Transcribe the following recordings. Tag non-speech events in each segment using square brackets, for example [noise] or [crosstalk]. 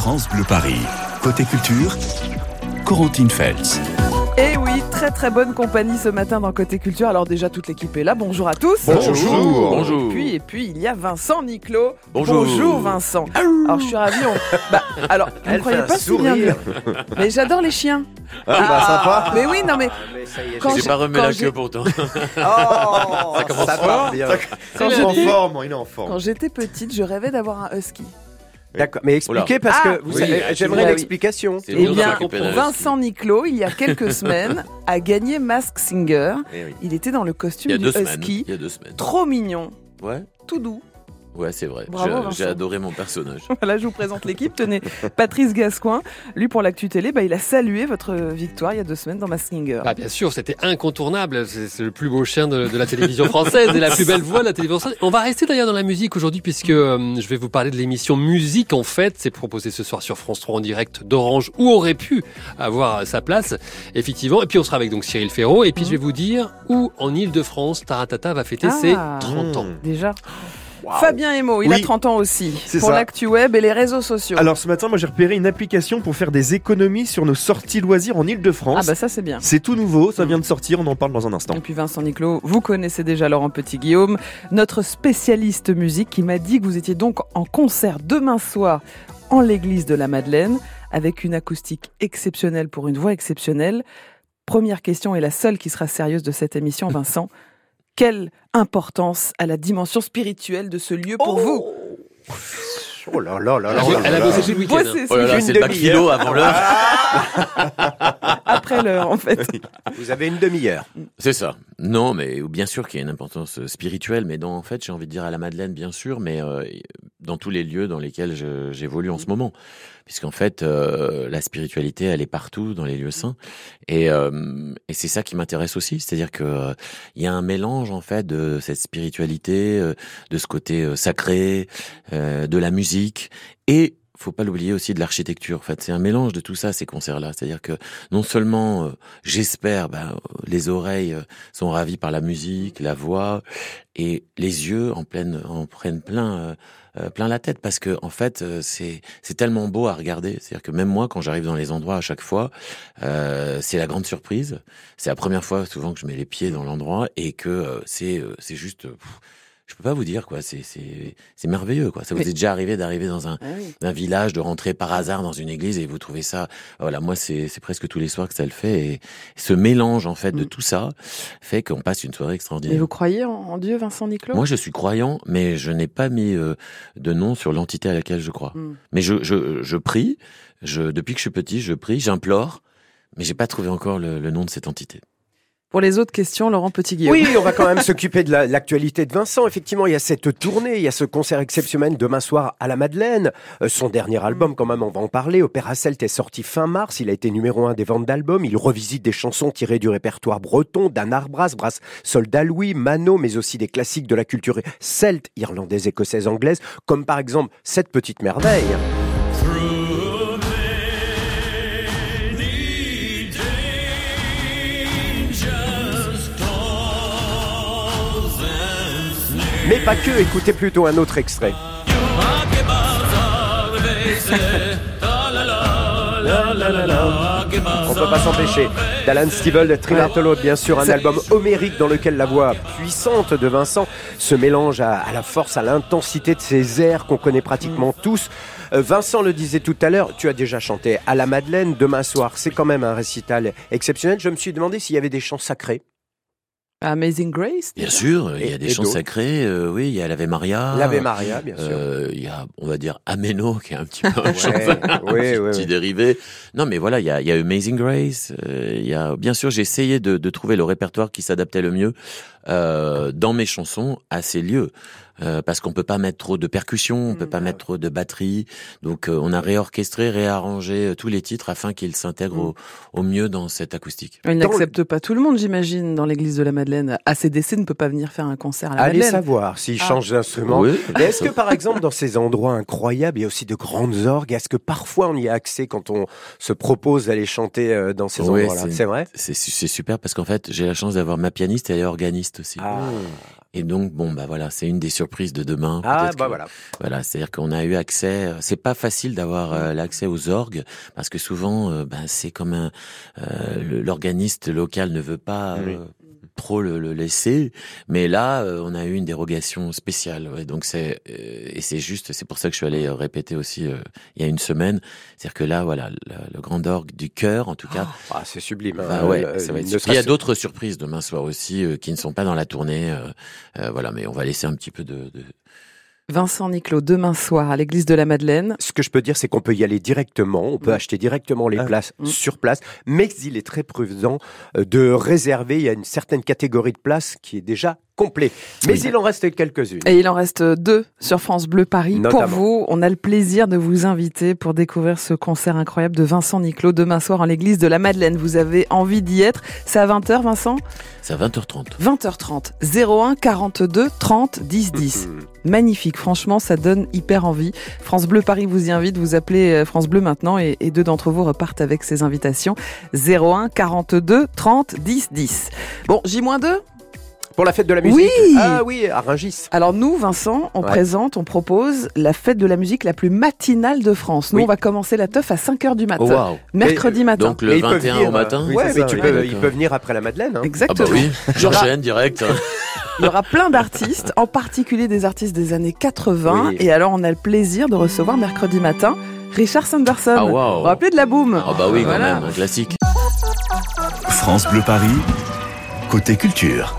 France Bleu Paris. Côté culture, Corentine Feltz. Et oui, très très bonne compagnie ce matin dans Côté Culture. Alors déjà toute l'équipe est là. Bonjour à tous. Bonjour. Et puis et puis il y a Vincent Niclot. Bonjour. Vincent. Alors je suis ravi. on- [laughs] Bah, alors vous ne Elle croyez pas si bien dire. Mais j'adore les chiens. Ah, bah sympa. Mais oui non mais quand J'ai pas remis la queue pourtant. [laughs] Oh, ça commence part bien. Quand Il est en j'étais- forme, il est en forme. quand j'étais petite, je rêvais d'avoir un husky. D'accord, mais expliquez parce Ah, que vous oui, savez, ah, j'aimerais l'explication. C'est Eh bien, Vincent Niclot, il y a quelques [laughs] semaines, a gagné Mask Singer. Eh oui. Il était dans le Il costume y a du deux semaines. husky. Il y a deux semaines. Trop mignon, Ouais, tout doux. Ouais, c'est vrai. Bravo, J'ai- adoré mon personnage. [laughs] Voilà, je vous présente l'équipe. Tenez, Patrice Gascoin, lui pour l'actu télé, bah, il a salué votre victoire il y a deux semaines dans Mask Singer. Bah, bien sûr, c'était incontournable. C'est c'est le plus beau chien de, de la télévision française et la plus belle voix de la télévision française. On va rester d'ailleurs dans la musique aujourd'hui puisque euh, je vais vous parler de l'émission Musique en fait. C'est proposé ce soir sur France 3 en direct d'Orange où aurait pu avoir sa place, effectivement. Et puis on sera avec donc Cyril Ferraud. Et puis je vais vous dire où en Ile-de-France Taratata va fêter Ah. ses 30 ans. Déjà. Fabien Emo, il a Oui. 30 ans aussi. C'est Pour l'actu web et les réseaux sociaux. Alors ce matin, moi j'ai repéré une application pour faire des économies sur nos sorties loisirs en ah Ile-de-France. bah ça c'est bien. C'est tout nouveau, ça vient de sortir, on en parle dans un instant. Et puis Vincent Niclot, vous connaissez déjà Laurent Petit-Guillaume, notre spécialiste musique qui m'a dit que vous étiez donc en concert demain soir en l'église de la Madeleine avec une acoustique exceptionnelle pour une voix exceptionnelle. Première question et la seule qui sera sérieuse de cette émission, [laughs] Vincent. Quelle importance à la dimension spirituelle de ce lieu pour vous Oh là là là là. Elle, a bossé tout le week-end. Oh là là, c'est le bac demi-heure. philo avant l'heure. [laughs] après l'heure en fait. Vous avez une demi-heure. C'est ça. Non, mais bien sûr qu'il y a une importance euh, spirituelle, mais dans, en fait, j'ai envie de dire à la Madeleine, bien sûr, mais euh, dans tous les lieux dans lesquels j'évolue en ce moment. Puisqu'en fait, euh, la spiritualité, elle est partout dans les lieux saints. Et, euh, et c'est ça qui m'intéresse aussi. C'est-à-dire que euh, il y a un mélange, en fait, de cette spiritualité, euh, de ce côté euh, sacré, euh, de la musique et faut pas l'oublier aussi de l'architecture. En fait, c'est un mélange de tout ça ces concerts-là. C'est-à-dire que non seulement euh, j'espère, ben, les oreilles euh, sont ravies par la musique, la voix, et les yeux en pleine en prennent plein euh, plein la tête parce que en fait c'est c'est tellement beau à regarder. C'est-à-dire que même moi quand j'arrive dans les endroits à chaque fois, euh, c'est la grande surprise. C'est la première fois souvent que je mets les pieds dans l'endroit et que c'est c'est juste. Je peux pas vous dire quoi, c'est c'est c'est merveilleux quoi. Ça vous est déjà arrivé d'arriver dans un Ah oui. village, de rentrer par hasard dans une église et vous trouvez ça. Voilà, moi c'est c'est presque tous les soirs que ça le fait et ce mélange en fait de Mm. tout ça fait qu'on passe une soirée Et extraordinaire. vous croyez en, en Dieu, Vincent Niclot? Moi je suis croyant, mais je n'ai pas mis euh, de nom sur l'entité à laquelle je crois. Mm. Mais je je je prie, je depuis que je suis petit, je prie, j'implore, mais j'ai pas trouvé encore le, le nom de cette entité. Pour les autres questions, Laurent Petit-Guillaume. Oui, on va quand même s'occuper de la- l'actualité de Vincent. Effectivement, il y a cette tournée, il y a ce concert exceptionnel demain soir à la Madeleine. Euh, son dernier album, quand même, on va en parler. Opéra Celt est sorti fin mars. Il a été numéro un des ventes d'albums. Il revisite des chansons tirées du répertoire breton, d'Anne Arbras, Brass, Soldat Louis, Mano, mais aussi des classiques de la culture celte, irlandaise, écossaise, anglaise, comme par exemple cette petite merveille. Mais pas que, écoutez plutôt un autre extrait. On peut pas s'empêcher. D'Alan Stivell, Trimartolo, bien sûr, un album homérique dans lequel la voix puissante de Vincent se mélange à, à la force, à l'intensité de ses airs qu'on connaît pratiquement tous. Euh, Vincent le disait tout à l'heure, tu as déjà chanté à la Madeleine demain soir. C'est quand même un récital exceptionnel. Je me suis demandé s'il y avait des chants sacrés. Amazing Grace Bien sûr, il y Et- a des et chants sacrés. euh, oui, il y a l'Ave Maria. L'Ave Maria, bien sûr. Euh, Il y a, on va dire, Ameno, qui est un petit peu un Ouais, chant oui, [laughs] petit, dérivé. Non, mais voilà, il y a, il y a Amazing Grace. euh, il y a, bien sûr, j'ai essayé de, de trouver le répertoire qui s'adaptait le mieux euh, dans mes chansons à ces lieux. Euh, parce qu'on peut pas mettre trop de percussions, on peut Mm, pas ah mettre trop de batterie. Donc, euh, on a réorchestré, réarrangé euh, tous les titres afin qu'ils s'intègrent au, au mieux dans cette acoustique. Il n'accepte pas tout le monde, j'imagine, dans l'église de la Madeleine. ACDC ne peut pas venir faire un concert à la Allez Madeleine. savoir s'il Ah. change d'instrument. Oui. Mais est-ce que par exemple dans ces endroits incroyables, il y a aussi de grandes orgues? Est-ce que parfois on y a accès quand on se propose d'aller chanter euh, dans ces Oui, endroits-là? c'est- vrai? C'est c'est super parce qu'en fait, j'ai la chance d'avoir ma pianiste et elle est organiste. l'organiste aussi. Ah, Et donc, bon, bah voilà, c'est une des surprises de demain. Ah, bah que- voilà. Voilà, c'est-à-dire qu'on a eu accès. euh, C'est pas facile d'avoir euh, l'accès aux orgues parce que souvent, euh, ben, c'est comme un euh, l'organiste local ne veut pas Oui. Trop le, le laisser. Mais là, euh, on a eu une dérogation spéciale. ouais. donc c'est euh, et c'est juste, c'est pour ça que je suis allé euh, répéter aussi euh, il y a une semaine. C'est-à-dire que là, voilà, le, le grand orgue du cœur, en tout cas. Ah, c'est sublime. Bah hein. ouais, Euh, ça va être. Il y a d'autres surprises demain soir aussi euh, qui ne sont pas dans la tournée. voilà, mais on va laisser un petit peu de, de, Vincent Niclot, demain soir à l'église de la Madeleine. Ce que je peux dire, c'est qu'on peut y aller directement, on peut Mm. acheter directement les Ah. places Mm. sur place, mais il est très prudent euh, de réserver. Il y a une certaine catégorie de places qui est déjà complet. Mais Oui. il en reste quelques-unes. Et il en reste deux sur France Bleu Paris. Notamment. Pour vous, on a le plaisir de vous inviter pour découvrir ce concert incroyable de Vincent Niclot demain soir en l'église de la Madeleine. Vous avez envie d'y être? C'est à 20h, Vincent? C'est à 20h30. 20h30. 01 42 30 10 10. Mm. Magnifique, franchement, ça donne hyper envie. France Bleu Paris vous y invite, vous appelez euh, France Bleu maintenant et, et deux d'entre vous repartent avec ces invitations. 01 42 30 10 10. Bon, J-2 Pour la fête de la musique Oui Ah oui, à Rungis. Alors nous, Vincent, on Ouais. présente, on propose la fête de la musique la plus matinale de France. Nous, Oui. on va commencer la teuf à 5h du matin. Oh, waouh. Mercredi matin. Donc le Et ils peuvent 21 venir, au matin. euh, Oui, ouais, mais ça, tu oui. peux, ils peuvent venir après la Madeleine. hein. Ah Exactement. bah oui, j'enchaîne direct. [laughs] Il y aura plein d'artistes, en particulier des artistes des années 80. Oui. Et alors, on a le plaisir de recevoir mercredi matin Richard Sanderson. Ah vous rappelez de la boum Ah bah oui, quand Voilà. même, un classique. France Bleu Paris, côté culture.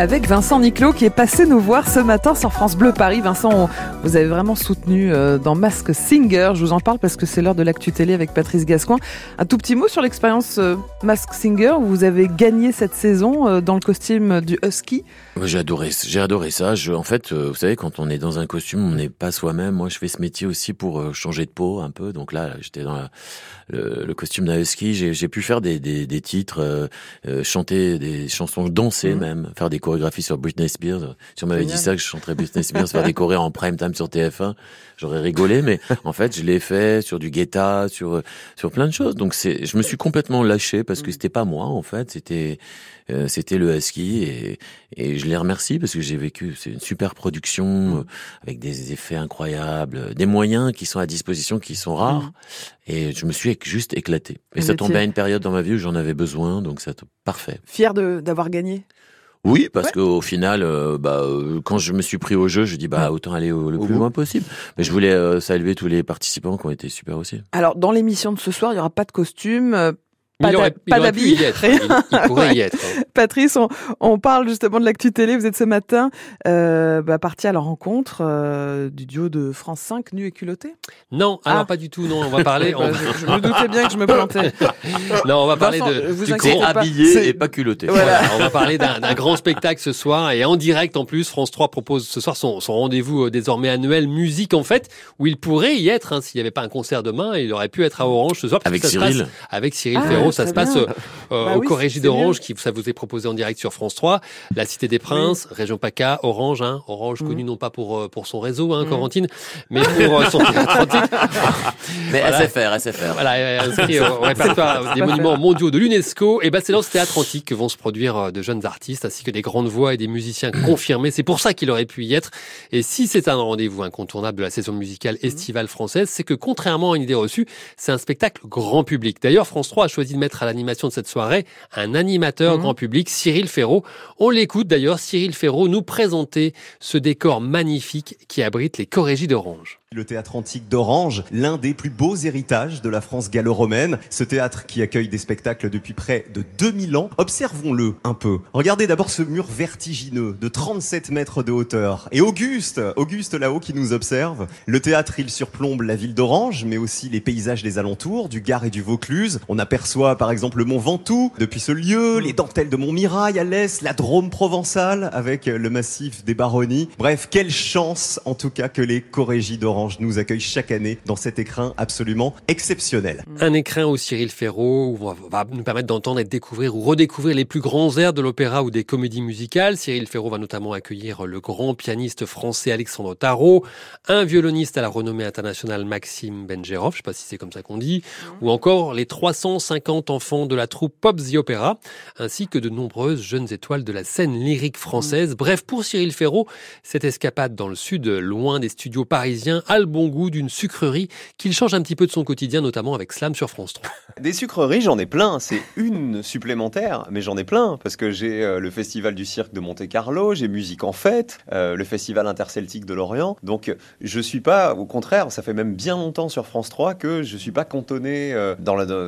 Avec Vincent Niclot qui est passé nous voir ce matin sur France Bleu Paris. Vincent, on- vous avez vraiment soutenu euh, dans Mask Singer. Je vous en parle parce que c'est l'heure de l'actu télé avec Patrice Gascoin. Un tout petit mot sur l'expérience euh, Mask Singer. Vous avez gagné cette saison euh, dans le costume du Husky. J'ai adoré, j'ai adoré ça. Je, en fait, euh, vous savez, quand on est dans un costume, on n'est pas soi-même. Moi, je fais ce métier aussi pour changer de peau un peu. Donc là, j'étais dans la- le, le costume d'un husky. J'ai pu faire des, des, des titres, chanter des chansons, danser Mhm. même, faire des chorégraphies sur Britney Spears. Si on m'avait dit ça, que je chanterais Britney Spears, faire des chorés en prime time sur TF1, j'aurais rigolé. Mais en fait, je l'ai fait sur du guetta, sur sur plein de choses. Donc c'est, je me suis complètement lâché parce que c'était pas moi en fait. C'était euh, c'était le husky et, et je les remercie parce que j'ai vécu c'est une super production euh, avec des effets incroyables, euh, des moyens qui sont à disposition qui sont rares et je me suis juste éclaté. Et Vous ça étiez- tombait à une période dans ma vie où j'en avais besoin donc c'est parfait. Fier de- d'avoir gagné? Oui, parce Ouais. qu'au final, euh, bah, euh, quand je me suis pris au jeu, je dis bah autant aller au, le Au plus bout. loin possible. Mais je voulais euh, saluer tous les participants qui ont été super aussi. Alors, dans l'émission de ce soir, il n'y aura pas de costume. euh, Il Pas il d'habits, y être. rien. Il, il pourrait y être. hein. [laughs] Patrice, on, on parle justement de l'actu télé. Vous êtes ce matin euh, bah, parti à la rencontre euh, du duo de France 5, nu et culotté? Non, alors Ah. pas du tout. Non, on va parler. [laughs] on- Bah, je, je me doutais bien que je me plantais. [laughs] Non, on va parler Vincent, de. vous du grand- pas. habillé et pas culotté. Voilà. Voilà, on va parler d'un grand spectacle ce soir et en direct en plus. France 3 propose ce soir son, son rendez-vous euh, désormais annuel musique en fait où il pourrait y être. hein, S'il n'y avait pas un concert demain, il aurait pu être à Orange ce soir. Avec Cyril. passe avec Cyril Ah, Ferraud, ça se passe bien. euh, Bah au oui, c'est d'Orange, qui ça vous est proposé en direct sur France 3. La Cité des Princes, Région PACA, Orange, hein, Orange Mhm. connu non pas pour euh, pour son réseau, hein, Mhm. Corentine, mais pour euh, son théâtre [laughs] antique. Mais Voilà. SFR, SFR. Voilà, euh, inscrit au [laughs] répertoire des monuments mondiaux de l'UNESCO. Et ben c'est dans ce théâtre antique que vont se produire de jeunes artistes ainsi que des grandes voix et des musiciens [coughs] confirmés. C'est pour ça qu'il aurait pu y être. Et si c'est un rendez-vous incontournable de la saison musicale estivale française, c'est que contrairement à une idée reçue, c'est un spectacle grand public. D'ailleurs, France 3 a choisi de mettre à l'animation de cette soirée un animateur Mhm. grand public, Cyril Ferraud. On l'écoute d'ailleurs, Cyril Ferraud nous présenter ce décor magnifique qui abrite les Corégies d'Orange. Le théâtre antique d'Orange, l'un des plus beaux héritages de la France gallo-romaine. Ce théâtre qui accueille des spectacles depuis près de 2000 ans. Observons-le un peu. Regardez d'abord ce mur vertigineux de 37 mètres de hauteur. Et Auguste, Auguste là-haut qui nous observe. Le théâtre, il surplombe la ville d'Orange, mais aussi les paysages des alentours, du Gard et du Vaucluse. On aperçoit par exemple le mont Ventoux depuis ce lieu, les dentelles de Montmirail à l'est, la Drôme provençale avec le massif des Baronnies. Bref, quelle chance en tout cas que les Corégies d'Orange Orange nous accueille chaque année dans cet écrin absolument exceptionnel. Un écrin où Cyril Ferraud va nous permettre d'entendre et de découvrir ou redécouvrir les plus grands airs de l'opéra ou des comédies musicales. Cyril Ferraud va notamment accueillir le grand pianiste français Alexandre Tarot, un violoniste à la renommée internationale Maxime Benjerov, je sais pas si c'est comme ça qu'on dit, ou encore les 350 enfants de la troupe Pop the Opera, ainsi que de nombreuses jeunes étoiles de la scène lyrique française. Bref, pour Cyril Ferraud, cette escapade dans le sud, loin des studios parisiens, a le bon goût d'une sucrerie qu'il change un petit peu de son quotidien, notamment avec Slam sur France 3. Des sucreries, j'en ai plein. C'est une supplémentaire, mais j'en ai plein parce que j'ai euh, le festival du cirque de Monte Carlo, j'ai Musique en fête, euh, le festival interceltique de Lorient. Donc, je suis pas, au contraire, ça fait même bien longtemps sur France 3 que je suis pas cantonné euh,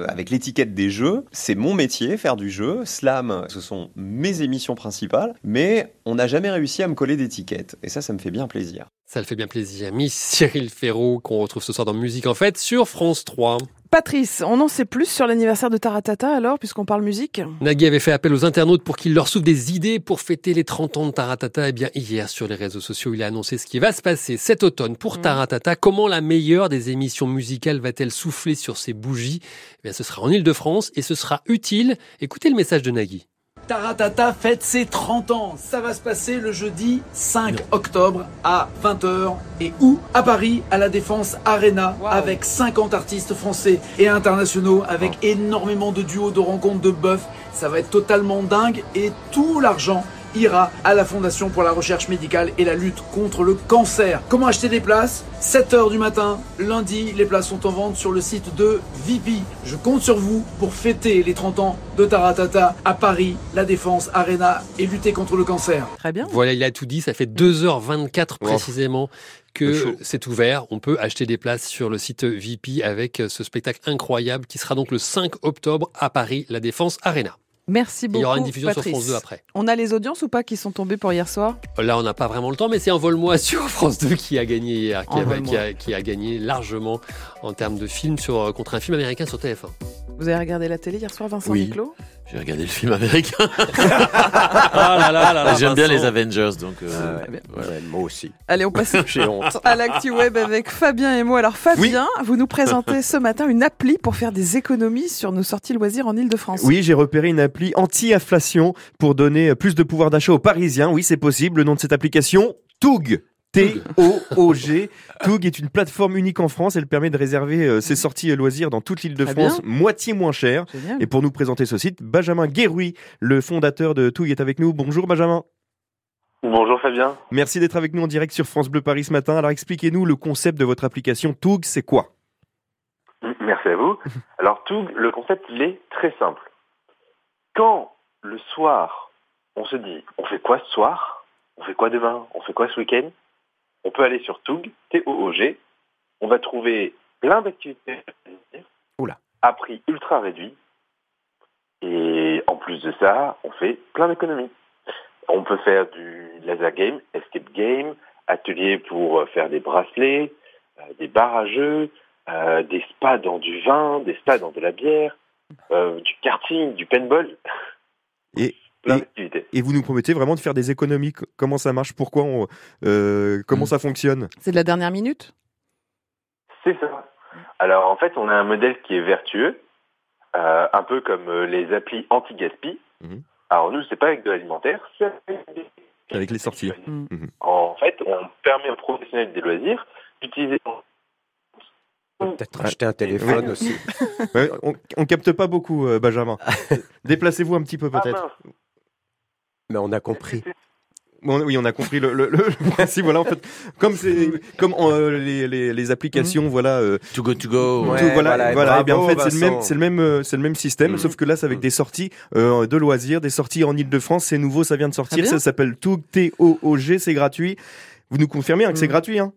avec l'étiquette des jeux. C'est mon métier, faire du jeu. Slam, ce sont mes émissions principales, mais on n'a jamais réussi à me coller d'étiquette. Et ça, ça me fait bien plaisir. Ça le fait bien plaisir. Miss Cyril Ferraud, qu'on retrouve ce soir dans Musique en Fête sur France 3. Patrice, on en sait plus sur l'anniversaire de Taratata alors, puisqu'on parle musique Nagui avait fait appel aux internautes pour qu'ils leur souffrent des idées pour fêter les 30 ans de Taratata. Eh bien, hier, sur les réseaux sociaux, il a annoncé ce qui va se passer cet automne pour mmh. Taratata. Comment la meilleure des émissions musicales va-t-elle souffler sur ses bougies? Eh bien, ce sera en Ile-de-France et ce sera utile. Écoutez le message de Nagui. Taratata fête ses 30 ans. Ça va se passer le jeudi 5 octobre à 20h et où? À Paris, à la Défense Arena, avec 50 artistes français et internationaux, avec énormément de duos, de rencontres, de bœufs. Ça va être totalement dingue et tout l'argent ira à la Fondation pour la recherche médicale et la lutte contre le cancer. Comment acheter des places? 7h du matin, lundi, les places sont en vente sur le site de VIP. Je compte sur vous pour fêter les 30 ans de Taratata à Paris, La Défense, Arena et lutter contre le cancer. Très bien. Voilà, il a tout dit, ça fait 2h24 précisément que c'est ouvert. On peut acheter des places sur le site VIP avec ce spectacle incroyable qui sera donc le 5 octobre à Paris, La Défense Arena. Merci beaucoup. Il y aura une diffusion Patrice. sur France 2 après. On a les audiences ou pas qui sont tombées pour hier soir? Là, on n'a pas vraiment le temps, mais c'est Envol-moi [laughs] sur France 2 qui a gagné hier, qui a, qui, a, qui a, gagné largement en termes de film sur, contre un film américain sur TF1. Vous avez regardé la télé hier soir, Vincent Oui. Niclot J'ai regardé le film américain. [laughs] Ah là là là là, J'aime bien les Avengers, donc. euh, Ah ouais, voilà. ouais, moi aussi. Allez, on passe [laughs] honte. à l'actu web avec Fabien et moi. Alors Fabien, vous nous présentez ce matin une appli pour faire des économies sur nos sorties loisirs en Ile-de-France. Oui, j'ai repéré une appli anti-inflation pour donner plus de pouvoir d'achat aux Parisiens. Oui, c'est possible. Le nom de cette application, Toug. T-O-O-G. Toug est une plateforme unique en France. Elle permet de réserver euh, ses sorties et loisirs dans toute l'île de France, bien. moitié moins cher. Génial. Et pour nous présenter ce site, Benjamin Guéroui, le fondateur de Toug, est avec nous. Bonjour Benjamin. Bonjour Fabien. Merci d'être avec nous en direct sur France Bleu Paris ce matin. Alors expliquez-nous le concept de votre application Toug, c'est quoi? Merci à vous. [laughs] Alors tout, le concept il est très simple. Quand le soir, on se dit on fait quoi ce soir? On fait quoi demain? On fait quoi ce week-end? On peut aller sur Toog, T-O-O-G. On va trouver plein d'activités Oula. à prix ultra réduit. Et en plus de ça, on fait plein d'économies. On peut faire du laser game, escape game, atelier pour euh, faire des bracelets, euh, des bars à jeux, euh, des spas dans du vin, des spas dans de la bière, euh, du karting, du paintball. Et- plein et- d'activités. Et vous nous promettez vraiment de faire des économies. Comment ça marche? Pourquoi on- euh, Comment Mm. ça fonctionne? C'est de la dernière minute? C'est ça. Alors en fait, on a un modèle qui est vertueux, euh, un peu comme euh, les applis anti-gaspi. Mhm. Alors nous, c'est pas avec de l'alimentaire, c'est avec les sorties. Mm. En fait, on permet aux professionnels des loisirs d'utiliser Peut-être acheter un téléphone aussi. Ouais, on, on capte pas beaucoup, euh, Benjamin. [laughs] Déplacez-vous un petit peu Ah, peut-être. mince. Mais on a compris. Oui, on a compris le, le, le [laughs] principe. Voilà, en fait, comme c'est comme euh, les, les, les applications, voilà, euh, To go to go. Ouais. tout, voilà, voilà, voilà. eh bien, en fait, c'est le même, c'est le même, euh, c'est le même système, Mm. sauf que là, c'est avec des sorties euh, de loisirs, des sorties en Île-de-France. C'est nouveau, ça vient de sortir. Ça s'appelle Toog T O O G. C'est gratuit. Vous nous confirmez hein, que c'est Mm. gratuit, hein?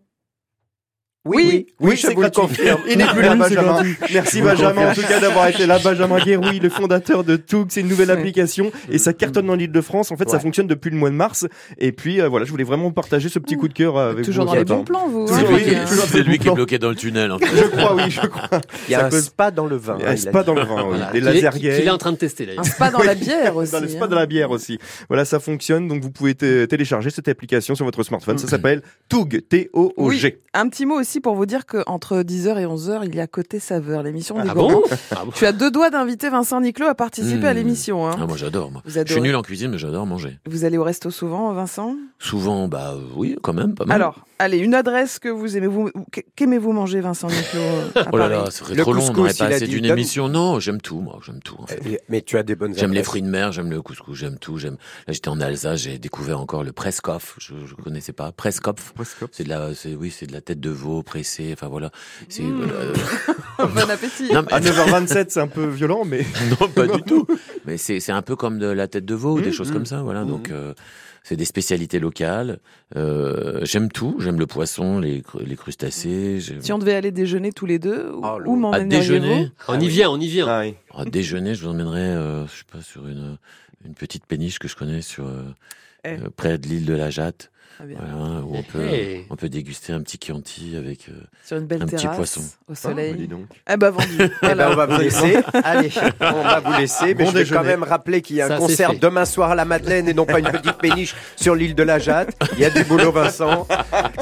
Oui. Oui, je c'est vous le confirme. Il n'est plus là, Benjamin. Merci Benjamin, en tout cas d'avoir été là. Benjamin Guéroui, le fondateur de Toug. C'est une nouvelle application et ça cartonne dans l'île de France. En fait, ça fonctionne depuis le mois de mars. Et puis, euh, voilà, je voulais vraiment partager ce petit coup de cœur euh, avec Toujours vous. dans les bons plans, vous. Toujours, hein, oui, toujours. C'est lui qui est bloqué dans le tunnel. En fait. Je crois, oui, je crois. Il y a Ça un cause- spa dans le vin. Il y hein, a un il spa dans le vin, oui. Des laser qu'il est en train de tester d'ailleurs. Un spa dans la bière aussi. [laughs] Dans le spa hein. de la bière aussi. Voilà, ça fonctionne. Donc, vous pouvez té- télécharger cette application sur votre smartphone. Ça s'appelle Toug, T-O-O-G. Un petit mot aussi aussi pour vous dire qu'entre 10h et 11h, il y a Côté Saveur, l'émission des Ah gourmands. bon Ah bon Tu as deux doigts d'inviter Vincent Niclot à participer à Mmh. l'émission. hein. Ah, moi j'adore. Moi. Vous Je suis nul en cuisine, mais j'adore manger. Vous allez au resto souvent, Vincent? Souvent, bah oui, quand même, pas mal. Alors, allez, une adresse que vous aimez. Vous, qu'aimez-vous manger, Vincent Niclot [laughs] à Oh là Paris? là, ça serait Le trop long, on n'aurait pas assez d'une donne- émission. Non, j'aime tout, moi, j'aime tout. En fait. Eh, Mais tu as des bonnes J'aime les fruits de mer, j'aime le couscous, j'aime tout. J'aime. Là, j'étais en Alsace, j'ai découvert encore le Preskopf. Je, je connaissais pas. Preskopf. C'est de la, c'est oui, c'est de la tête de veau pressée. Enfin voilà. C'est Mmh. euh, [laughs] bon appétit. non, mais- À 9h27, c'est un peu violent, mais. [laughs] non, pas du [laughs] tout. Mais c'est c'est un peu comme de la tête de veau ou des Mmh, choses mmh. comme ça. Voilà. Donc euh, c'est des spécialités locales. Euh, j'aime tout. J'aime le poisson, les les crustacés. j'aime- Si on devait aller déjeuner tous les deux, où, Oh, où le- À déjeuner. m'emmèneriez-vous On y vient, on y vient. Ah oui. À déjeuner, je vous emmènerai, euh, je sais pas, sur une, une petite péniche que je connais sur, Eh. euh, près de l'île de la Jatte. Voilà, où on peut, Hey. on peut déguster un petit Chianti avec. euh, Sur une belle Un petit poisson. au Ah, soleil. bah, dis donc. [laughs] Eh ben vendu. Eh ben, on va vous laisser. [laughs] Allez, on va vous laisser. Mais Bon je vais quand même rappeler qu'il y a un concert demain soir à la Madeleine et non pas une petite péniche sur l'île de la Jatte. Il y a du boulot, Vincent.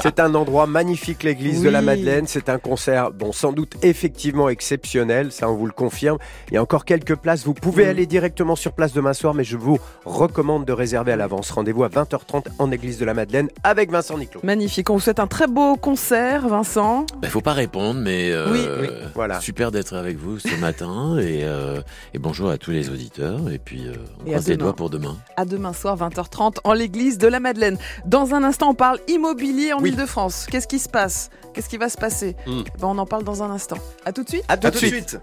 C'est un endroit magnifique, l'église de la. Madeleine. C'est un concert, bon, sans doute effectivement exceptionnel. Ça, on vous le confirme. Il y a encore quelques places. Vous pouvez aller directement sur place demain soir, mais je vous recommande de réserver à l'avance. Rendez-vous à 20h30 en église de la Madeleine avec Vincent Niclot. Magnifique. On vous souhaite un très beau concert, Vincent. bah, faut pas répondre, mais euh, Oui, oui, voilà. super d'être avec vous ce matin et, euh, et bonjour à tous les auditeurs et puis euh, on Et croise les doigts pour demain. À demain soir, 20h30, en l'église de la Madeleine. Dans un instant, on parle immobilier en Oui. Ile-de-France. Qu'est-ce qui se passe? Qu'est-ce qui va se passer? Ben, On en parle dans un instant. À tout de suite. À tout À de tout de suite. suite.